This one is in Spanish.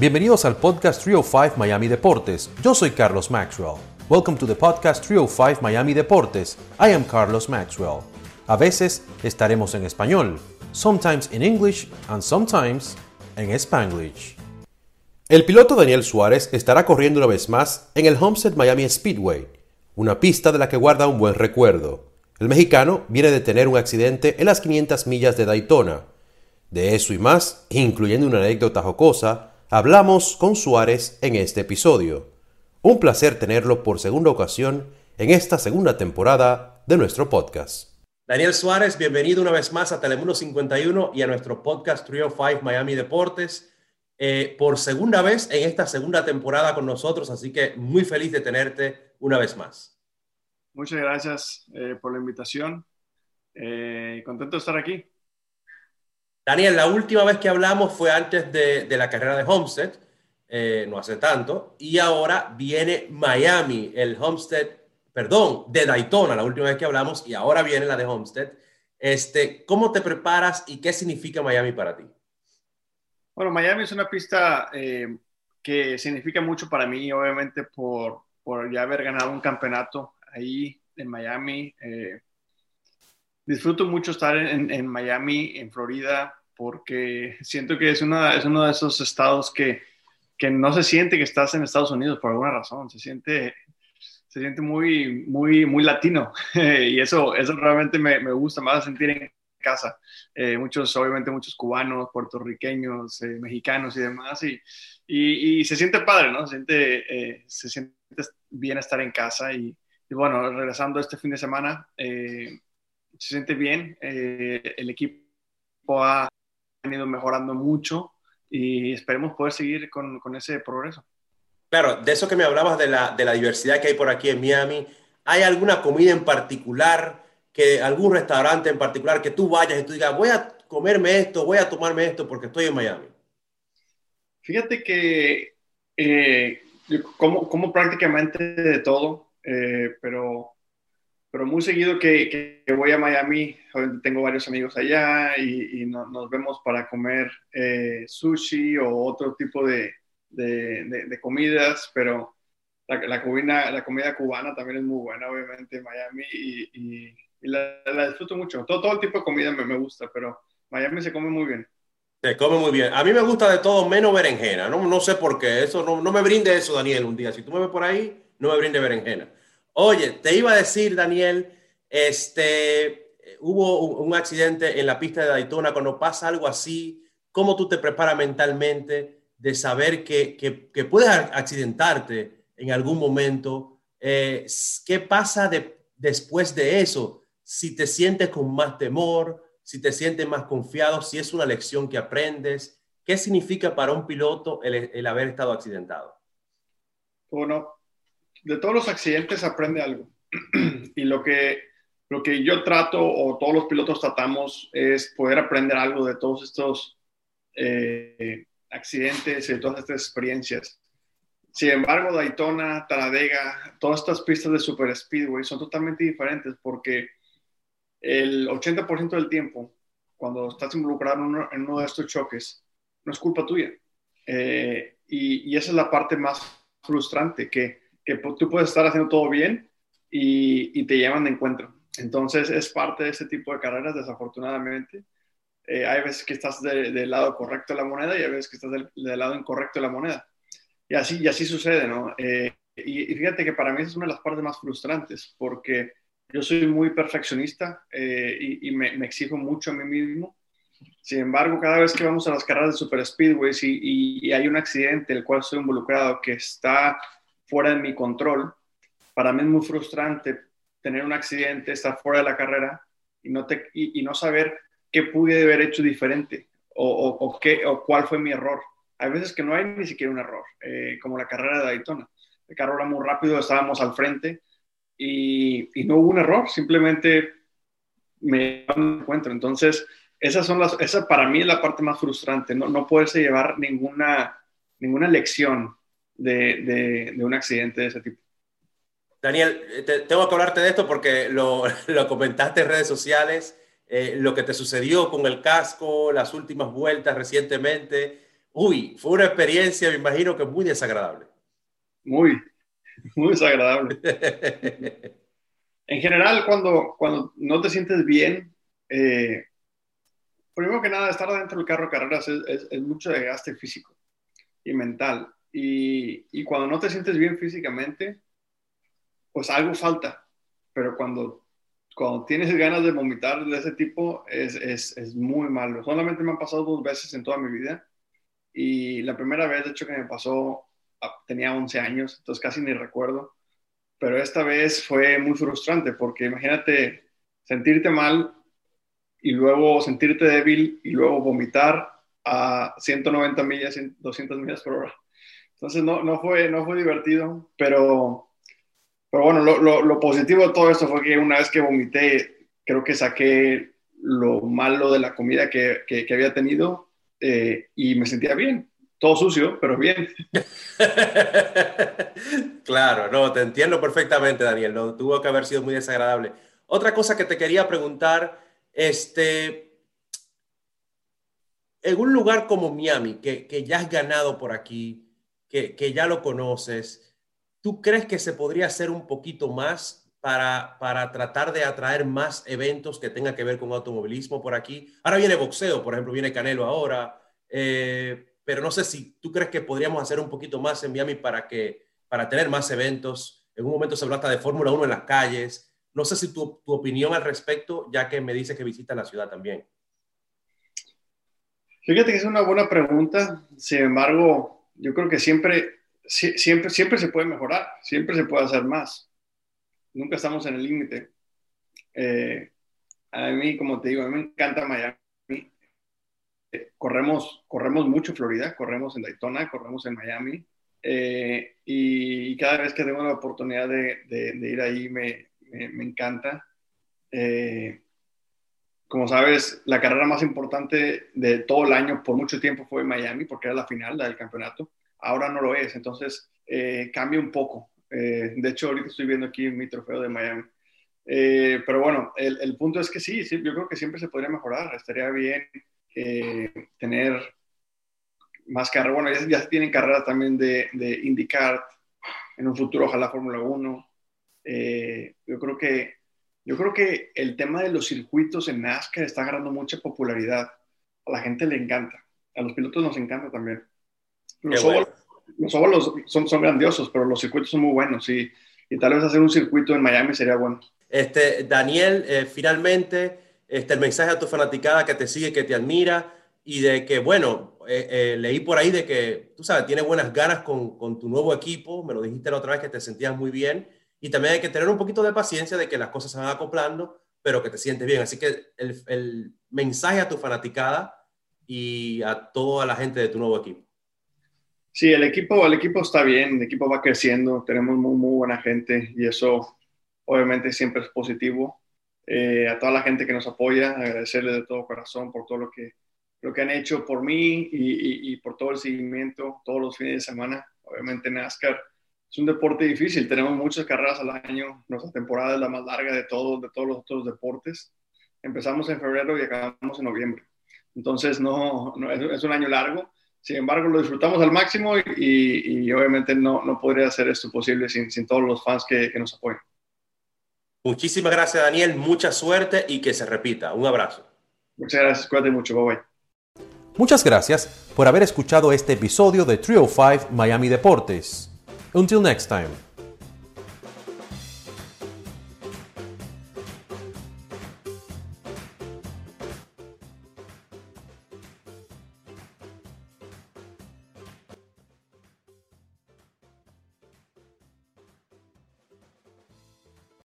Bienvenidos al podcast 305 Miami Deportes. Yo soy Carlos Maxwell. Welcome to the podcast 305 Miami Deportes. I am Carlos Maxwell. A veces estaremos en español, sometimes in English and sometimes en Spanglish. El piloto Daniel Suárez estará corriendo una vez más en el Homestead Miami Speedway, una pista de la que guarda un buen recuerdo. El mexicano viene de tener un accidente en las 500 millas de Daytona. De eso y más, incluyendo una anécdota jocosa, hablamos con Suárez en este episodio. Un placer tenerlo por segunda ocasión en esta segunda temporada de nuestro podcast. Daniel Suárez, bienvenido una vez más a Telemundo 51 y a nuestro podcast 305 Miami Deportes. Eh, por segunda vez en esta segunda temporada con nosotros, así que muy feliz de tenerte una vez más. Muchas gracias eh, por la invitación. Eh, contento de estar aquí. Daniel, la última vez que hablamos fue antes de, la carrera de Homestead, eh, no hace tanto, y ahora viene Miami, el Homestead, perdón, de Daytona, la última vez que hablamos, y ahora viene la de Homestead. Este, ¿Cómo te preparas y qué significa Miami para ti? Bueno, Miami es una pista eh, que significa mucho para mí, obviamente por, por, ya haber ganado un campeonato ahí en Miami. Eh, disfruto mucho estar en, en, Miami, en Florida, porque siento que es, una, es uno de esos estados que, que, no se siente que estás en Estados Unidos por alguna razón, se siente, se siente muy, muy, muy latino y eso, eso realmente me, me gusta más sentir en casa. Eh, muchos, obviamente muchos cubanos, puertorriqueños, eh, mexicanos y demás, y, y, y, se siente padre, ¿no? Se siente, eh, se siente bien estar en casa y, y, bueno, regresando este fin de semana, se siente bien, el equipo ha ido mejorando mucho y esperemos poder seguir con, con, ese progreso. Claro, de eso que me hablabas de la, de la diversidad que hay por aquí en Miami, ¿hay alguna comida en particular, que algún restaurante en particular que tú vayas y tú digas, voy a comerme esto, voy a tomarme esto porque estoy en Miami? Fíjate que eh, como, como prácticamente de todo, eh, pero pero muy seguido que, voy a Miami, tengo varios amigos allá y, y nos vemos para comer eh, sushi o otro tipo de, de, comidas, pero la, comida, la comida cubana también es muy buena, obviamente, en Miami y, y la, la, disfruto mucho. Todo, todo el tipo de comida me, me, gusta, pero Miami se come muy bien. Se come muy bien. A mí me gusta de todo menos berenjena. No, no sé por qué. Eso no, no me brinde eso, Daniel, un día. Si tú me ves por ahí, no me brinde berenjena. Oye, te iba a decir, Daniel, este, hubo un, accidente en la pista de Daytona. Cuando pasa algo así, ¿cómo tú te preparas mentalmente de saber que, que, que puedes accidentarte en algún momento? Eh, ¿Qué pasa de, después de eso? Si te sientes con más temor, si te sientes más confiado, si es una lección que aprendes. ¿Qué significa para un piloto el, el haber estado accidentado? Bueno, de todos los accidentes aprende algo. y lo que, lo que yo trato o todos los pilotos tratamos es poder aprender algo de todos estos eh, accidentes y de todas estas experiencias. Sin embargo, Daytona, Talladega, todas estas pistas de Super Speedway son totalmente diferentes porque el 80% del tiempo, cuando estás involucrado en uno, de estos choques, no es culpa tuya. Eh, y, esa es la parte más frustrante, que que tú puedes estar haciendo todo bien y, y, te llevan de encuentro. Entonces es parte de ese tipo de carreras, desafortunadamente. Eh, hay veces que estás del de lado correcto de la moneda y hay veces que estás del, del lado incorrecto de la moneda. Y así, y así sucede, ¿no? Eh, y, y, fíjate que para mí es una de las partes más frustrantes porque yo soy muy perfeccionista eh, y, y me, me, exijo mucho a mí mismo. Sin embargo, cada vez que vamos a las carreras de super speedways y, y hay un accidente el cual estoy involucrado que está fuera de mi control. Para mí es muy frustrante tener un accidente, estar fuera de la carrera y no, te, y, no saber qué pude haber hecho diferente o, qué, o cuál fue mi error. Hay veces que no hay ni siquiera un error, eh, como la carrera de Daytona. El carro era muy rápido, estábamos al frente y, y no hubo un error, simplemente me encuentro. Entonces, esas son las, esa para mí es la parte más frustrante, no, no poderse llevar ninguna, ninguna lección de, de, de un accidente de ese tipo. Daniel, te, tengo que hablarte de esto porque lo, lo comentaste en redes sociales, eh, lo que te sucedió con el casco, las últimas vueltas recientemente. Uy, fue una experiencia, me imagino que muy desagradable. Muy, muy desagradable. en general, cuando, cuando no te sientes bien, eh, primero que nada, estar dentro del carro de carreras es, es, mucho desgaste físico y mental. Y, y, cuando no te sientes bien físicamente, pues algo falta. Pero cuando, cuando tienes ganas de vomitar de ese tipo, es, es, es muy malo. Solamente me han pasado dos veces en toda mi vida. Y la primera vez, de hecho, que me pasó, ah, tenía 11 años, entonces casi ni recuerdo. Pero esta vez fue muy frustrante porque imagínate sentirte mal y luego sentirte débil y luego vomitar a 190 millas, 200 millas por hora. Entonces no, no, fue, no fue divertido, pero, pero bueno, lo, positivo de todo esto fue que una vez que vomité, creo que saqué lo malo de la comida que, que, había tenido eh, y me sentía bien. Todo sucio, pero bien. claro, no, te entiendo perfectamente, Daniel. No, tuvo que haber sido muy desagradable. Otra cosa que te quería preguntar este, en un lugar como Miami, que, que ya has ganado por aquí, que, que, ya lo conoces, ¿tú crees que se podría hacer un poquito más para, para tratar de atraer más eventos que tengan que ver con automovilismo por aquí? Ahora viene boxeo, por ejemplo, viene Canelo ahora, eh, pero no sé si tú crees que podríamos hacer un poquito más en Miami para, que, para tener más eventos. En un momento se habla hasta de Fórmula 1 en las calles. No sé si tu, tu opinión al respecto, ya que me dice que visita la ciudad también. Fíjate que es una buena pregunta. Sin embargo, yo creo que siempre, siempre, siempre se puede mejorar, siempre se puede hacer más. Nunca estamos en el límite. Eh, a mí, como te digo, a mí me encanta Miami. Eh, corremos, corremos mucho Florida, corremos en Daytona, corremos en Miami. Eh, y, cada vez que tengo la oportunidad de, de ir ahí me, me, encanta. Eh, como sabes, la carrera más importante de todo el año por mucho tiempo fue Miami, porque era la final del campeonato. Ahora no lo es, entonces eh, cambia un poco. Eh, de hecho, ahorita estoy viendo aquí mi trofeo de Miami. pero bueno, el, punto es que sí, sí, yo creo que siempre se podría mejorar. Estaría bien tener más carreras. Bueno, ya, ya tienen carreras también de, de IndyCar, en un futuro ojalá Fórmula 1. Eh, yo, creo que, yo creo que el tema de los circuitos en NASCAR está agarrando mucha popularidad. A la gente le encanta. A los pilotos nos encanta también. Los óvalos, son, son grandiosos, pero los circuitos son muy buenos. Y, y tal vez hacer un circuito en Miami sería bueno. Este, Daniel, eh, finalmente, este, el mensaje a tu fanaticada que te sigue, que te admira y de que, bueno, eh, leí por ahí de que, tú sabes, tienes buenas ganas con, con, tu nuevo equipo, me lo dijiste la otra vez que te sentías muy bien y también hay que tener un poquito de paciencia de que las cosas se van acoplando, pero que te sientes bien. Así que el, mensaje a tu fanaticada y a toda la gente de tu nuevo equipo. Sí, el equipo, el equipo está bien, el equipo va creciendo, tenemos muy, buena gente y eso obviamente siempre es positivo. Eh, a toda la gente que nos apoya, agradecerle de todo corazón por todo lo que, lo que han hecho por mí y, y, y por todo el seguimiento todos los fines de semana. Obviamente NASCAR es un deporte difícil. Tenemos muchas carreras al año. Nuestra temporada es la más larga de todos, de todos los otros deportes. Empezamos en febrero y acabamos en noviembre. Entonces, no, es, un año largo. Sin embargo, lo disfrutamos al máximo y, obviamente no, no, podría ser esto posible sin, sin todos los fans que, que nos apoyan. Muchísimas gracias, Daniel. Mucha suerte y que se repita. Un abrazo. Muchas gracias. Cuídate mucho. Bye bye. Muchas gracias por haber escuchado este episodio de Trio 5 Miami Deportes. Until next time.